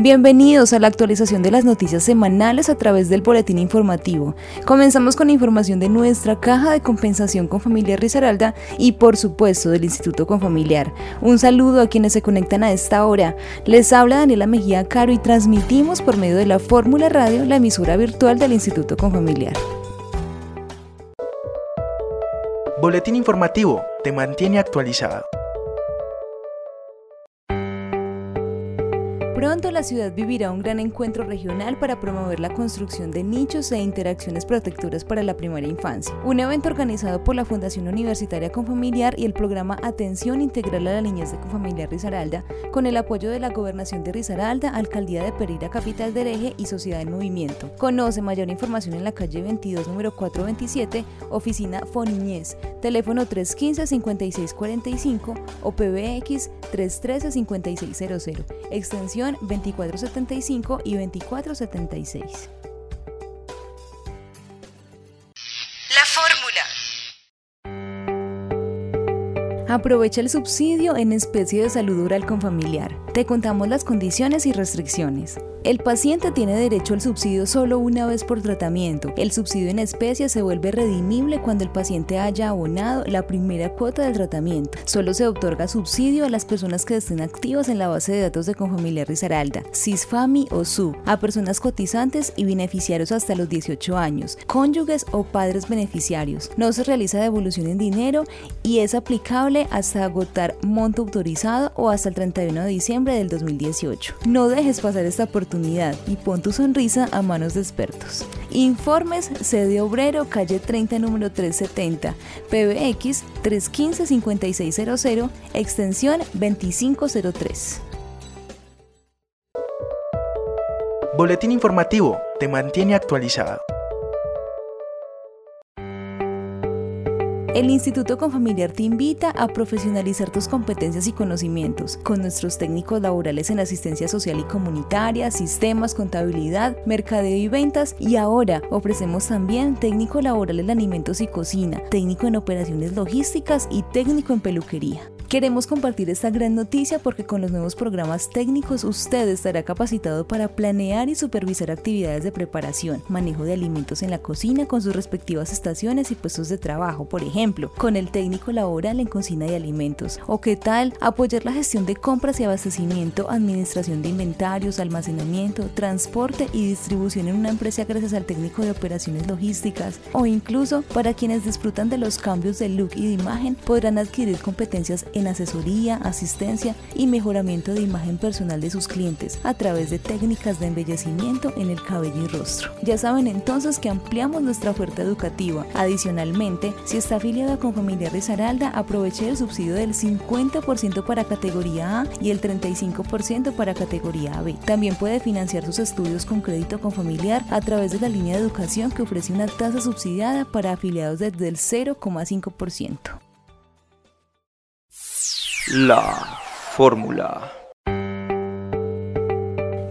Bienvenidos a la actualización de las noticias semanales a través del boletín informativo. Comenzamos con información de nuestra caja de compensación con familia Risaralda y por supuesto del Instituto Confamiliar. Un saludo a quienes se conectan a esta hora. Les habla Daniela Mejía Caro y transmitimos por medio de la Fórmula Radio la emisora virtual del Instituto Confamiliar. Boletín informativo te mantiene actualizado. Pronto la ciudad vivirá un gran encuentro regional para promover la construcción de nichos e interacciones protectoras para la primera infancia. Un evento organizado por la Fundación Universitaria Confamiliar y el programa Atención Integral a la Niñez de Confamiliar Risaralda, con el apoyo de la Gobernación de Risaralda, Alcaldía de Pereira Capital del Eje y Sociedad en Movimiento. Conoce mayor información en la calle 22, número 427, oficina Foniñez, teléfono 315-5645 o PBX 313-5600, extensión 2475 y 2476. La fórmula. Aprovecha el subsidio en especie de salud oral con familiar. Te contamos las condiciones y restricciones. El paciente tiene derecho al subsidio solo una vez por tratamiento. El subsidio en especie se vuelve redimible cuando el paciente haya abonado la primera cuota del tratamiento. Solo se otorga subsidio a las personas que estén activas en la base de datos de Confamiliar Risaralda, CISFAMI o SU, a personas cotizantes y beneficiarios hasta los 18 años, cónyuges o padres beneficiarios. No se realiza devolución en dinero y es aplicable hasta agotar monto autorizado o hasta el 31 de diciembre del 2018. No dejes pasar esta oportunidad y pon tu sonrisa a manos de expertos. Informes sede obrero, calle 30, número 370, PBX 315-5600, extensión 2503. Boletín informativo te mantiene actualizado. El Instituto Confamiliar te invita a profesionalizar tus competencias y conocimientos con nuestros técnicos laborales en asistencia social y comunitaria, sistemas, contabilidad, mercadeo y ventas y ahora ofrecemos también técnico laboral en alimentos y cocina, técnico en operaciones logísticas y técnico en peluquería. Queremos compartir esta gran noticia porque con los nuevos programas técnicos usted estará capacitado para planear y supervisar actividades de preparación, manejo de alimentos en la cocina con sus respectivas estaciones y puestos de trabajo, por ejemplo, con el técnico laboral en cocina y alimentos. O qué tal apoyar la gestión de compras y abastecimiento, administración de inventarios, almacenamiento, transporte y distribución en una empresa gracias al técnico de operaciones logísticas. O incluso para quienes disfrutan de los cambios de look y de imagen podrán adquirir competencias en asesoría, asistencia y mejoramiento de imagen personal de sus clientes a través de técnicas de embellecimiento en el cabello y rostro. Ya saben entonces que ampliamos nuestra oferta educativa. Adicionalmente, si está afiliada con Familia Risaralda, aproveche el subsidio del 50% para categoría A y el 35% para categoría B. También puede financiar sus estudios con crédito con familiar a través de la línea de educación que ofrece una tasa subsidiada para afiliados desde el 0,5%. La fórmula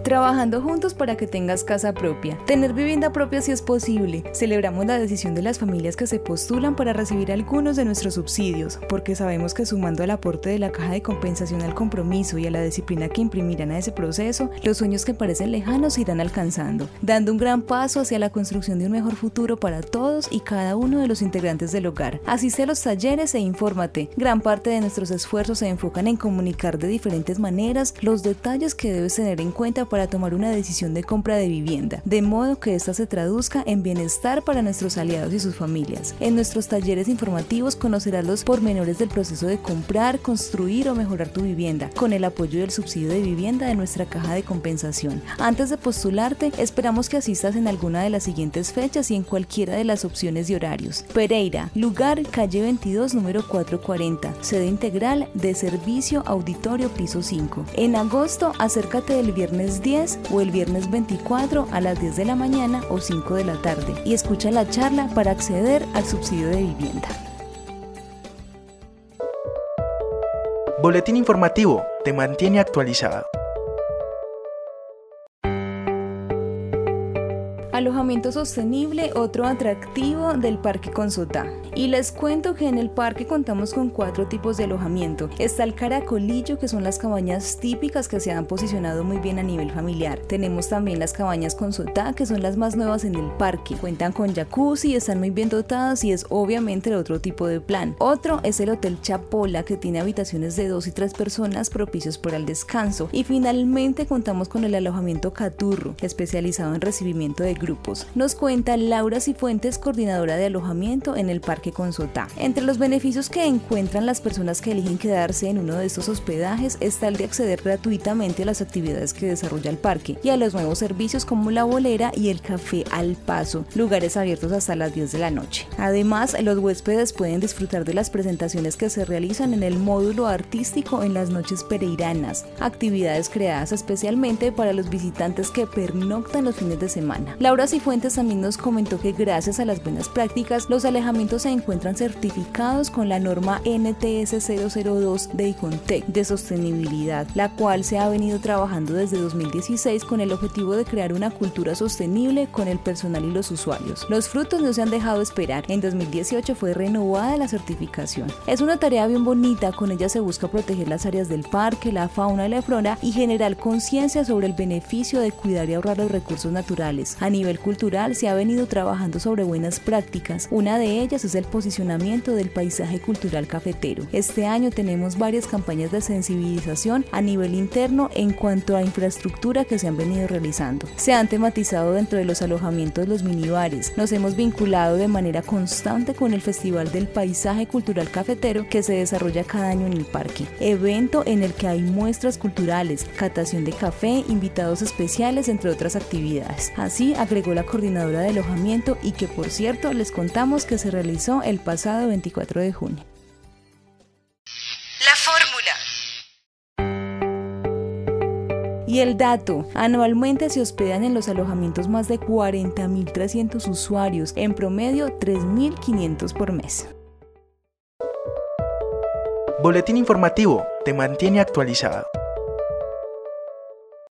trabajando juntos para que tengas casa propia. Tener vivienda propia si es posible. Celebramos la decisión de las familias que se postulan para recibir algunos de nuestros subsidios, porque sabemos que sumando al aporte de la caja de compensación al compromiso y a la disciplina que imprimirán a ese proceso, los sueños que parecen lejanos se irán alcanzando, dando un gran paso hacia la construcción de un mejor futuro para todos y cada uno de los integrantes del hogar. Asiste a los talleres e infórmate. Gran parte de nuestros esfuerzos se enfocan en comunicar de diferentes maneras los detalles que debes tener en cuenta para para tomar una decisión de compra de vivienda, de modo que ésta se traduzca en bienestar para nuestros aliados y sus familias. En nuestros talleres informativos conocerás los pormenores del proceso de comprar, construir o mejorar tu vivienda, con el apoyo del subsidio de vivienda de nuestra caja de compensación. Antes de postularte, esperamos que asistas en alguna de las siguientes fechas y en cualquiera de las opciones de horarios. Pereira, lugar calle 22, número 440, sede integral de servicio auditorio piso 5. En agosto, acércate del viernes 10 o el viernes 24 a las 10 de la mañana o 5 de la tarde y escucha la charla para acceder al subsidio de vivienda. Boletín informativo te mantiene actualizado. Alojamiento sostenible, otro atractivo del Parque Consotá. Y les cuento que en el parque contamos con cuatro tipos de alojamiento. Está el caracolillo, que son las cabañas típicas que se han posicionado muy bien a nivel familiar. Tenemos también las cabañas Consotá, que son las más nuevas en el parque. Cuentan con jacuzzi, están muy bien dotadas y es obviamente el otro tipo de plan. Otro es el Hotel Chapola, que tiene habitaciones de dos y tres personas propicios para el descanso. Y finalmente contamos con el alojamiento Caturro, especializado en recibimiento de grupos. Nos cuenta Laura Cifuentes, coordinadora de alojamiento en el Parque Consotá. Entre los beneficios que encuentran las personas que eligen quedarse en uno de estos hospedajes está el de acceder gratuitamente a las actividades que desarrolla el parque y a los nuevos servicios como la bolera y el café al paso, lugares abiertos hasta las 10 de la noche. Además, los huéspedes pueden disfrutar de las presentaciones que se realizan en el módulo artístico en las noches pereiranas, actividades creadas especialmente para los visitantes que pernoctan los fines de semana. Laura Cifuentes también nos comentó que gracias a las buenas prácticas, los alejamientos se encuentran certificados con la norma NTS 002 de ICONTEC de sostenibilidad, la cual se ha venido trabajando desde 2016 con el objetivo de crear una cultura sostenible con el personal y los usuarios. Los frutos no se han dejado esperar. En 2018 fue renovada la certificación. Es una tarea bien bonita, con ella se busca proteger las áreas del parque, la fauna y la flora y generar conciencia sobre el beneficio de cuidar y ahorrar los recursos naturales. Nivel cultural se ha venido trabajando sobre buenas prácticas. Una de ellas es el posicionamiento del paisaje cultural cafetero. Este año tenemos varias campañas de sensibilización a nivel interno en cuanto a infraestructura que se han venido realizando. Se han tematizado dentro de los alojamientos los minibares. Nos hemos vinculado de manera constante con el Festival del Paisaje Cultural Cafetero que se desarrolla cada año en el parque. Evento en el que hay muestras culturales, catación de café, invitados especiales, entre otras actividades. Así agregó la coordinadora de alojamiento y que por cierto les contamos que se realizó el pasado 24 de junio. La fórmula. Y el dato, anualmente se hospedan en los alojamientos más de 40.300 usuarios, en promedio 3.500 por mes. Boletín informativo te mantiene actualizado.